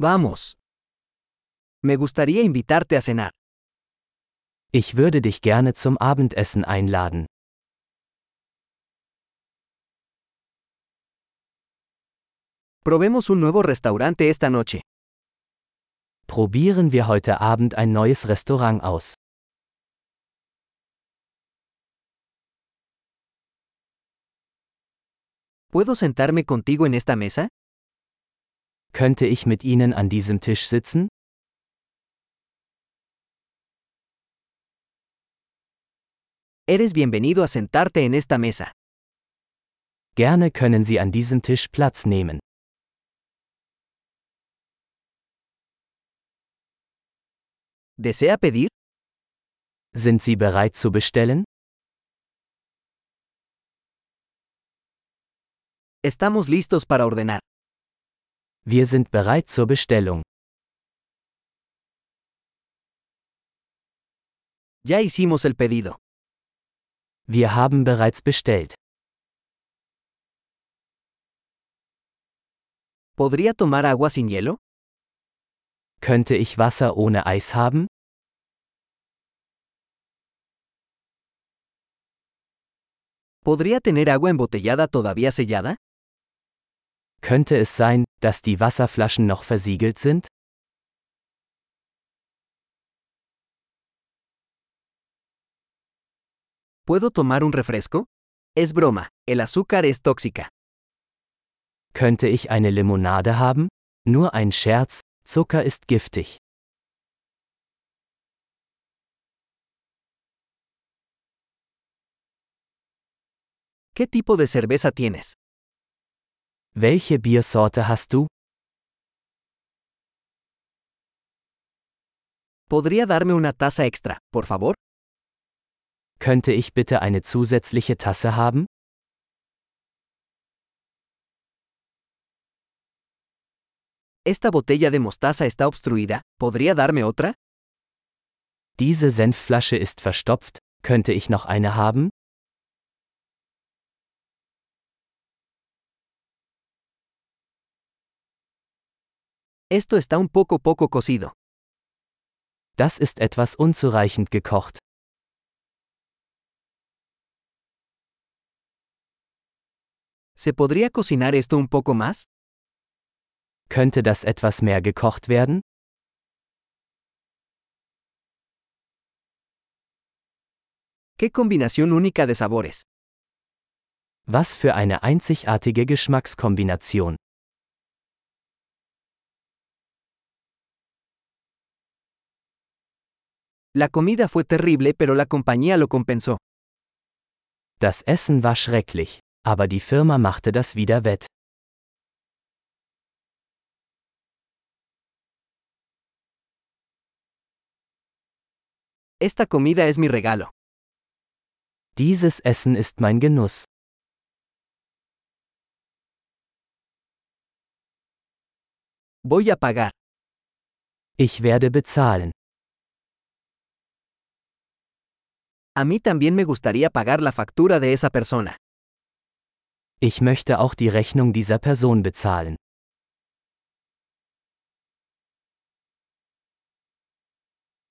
Vamos. Me gustaría invitarte a cenar. Ich würde dich gerne zum Abendessen einladen. Probemos un nuevo restaurante esta noche. Probieren wir heute Abend ein neues Restaurant aus. ¿Puedo sentarme contigo en esta mesa? Könnte ich mit Ihnen an diesem Tisch sitzen? Eres bienvenido a sentarte en esta mesa. Gerne können Sie an diesem Tisch Platz nehmen. ¿Desea pedir? Sind Sie bereit zu bestellen? Estamos listos para ordenar. Wir sind bereit zur Bestellung. Ya hicimos el pedido. Wir haben bereits bestellt. ¿Podría tomar agua sin hielo? Könnte ich Wasser ohne Eis haben? ¿Podría tener agua embotellada todavía sellada? Könnte es sein, dass die Wasserflaschen noch versiegelt sind? ¿Puedo tomar un refresco? Es broma, el azúcar es tóxica. Könnte ich eine Limonade haben? Nur ein Scherz, Zucker ist giftig. ¿Qué tipo de cerveza tienes? Welche Biersorte hast du? ¿Podría darme una taza extra, por favor? Könnte ich bitte eine zusätzliche Tasse haben? Esta botella de mostaza está obstruida, ¿podría darme otra? Diese Senfflasche ist verstopft, könnte ich noch eine haben? Esto está un poco poco cocido. Das ist etwas unzureichend gekocht. ¿Se podría cocinar esto un poco más? Könnte das etwas mehr gekocht werden? ¡Qué combinación única de sabores! Was für eine einzigartige Geschmackskombination. La comida fue terrible pero la compañía lo compensó. Das Essen war schrecklich, aber die Firma machte das wieder wett. Esta comida es mi regalo. Dieses Essen ist mein Genuss. Voy a pagar. Ich werde bezahlen. A mí también me gustaría pagar la factura de esa persona. Ich möchte auch die Rechnung dieser Person bezahlen.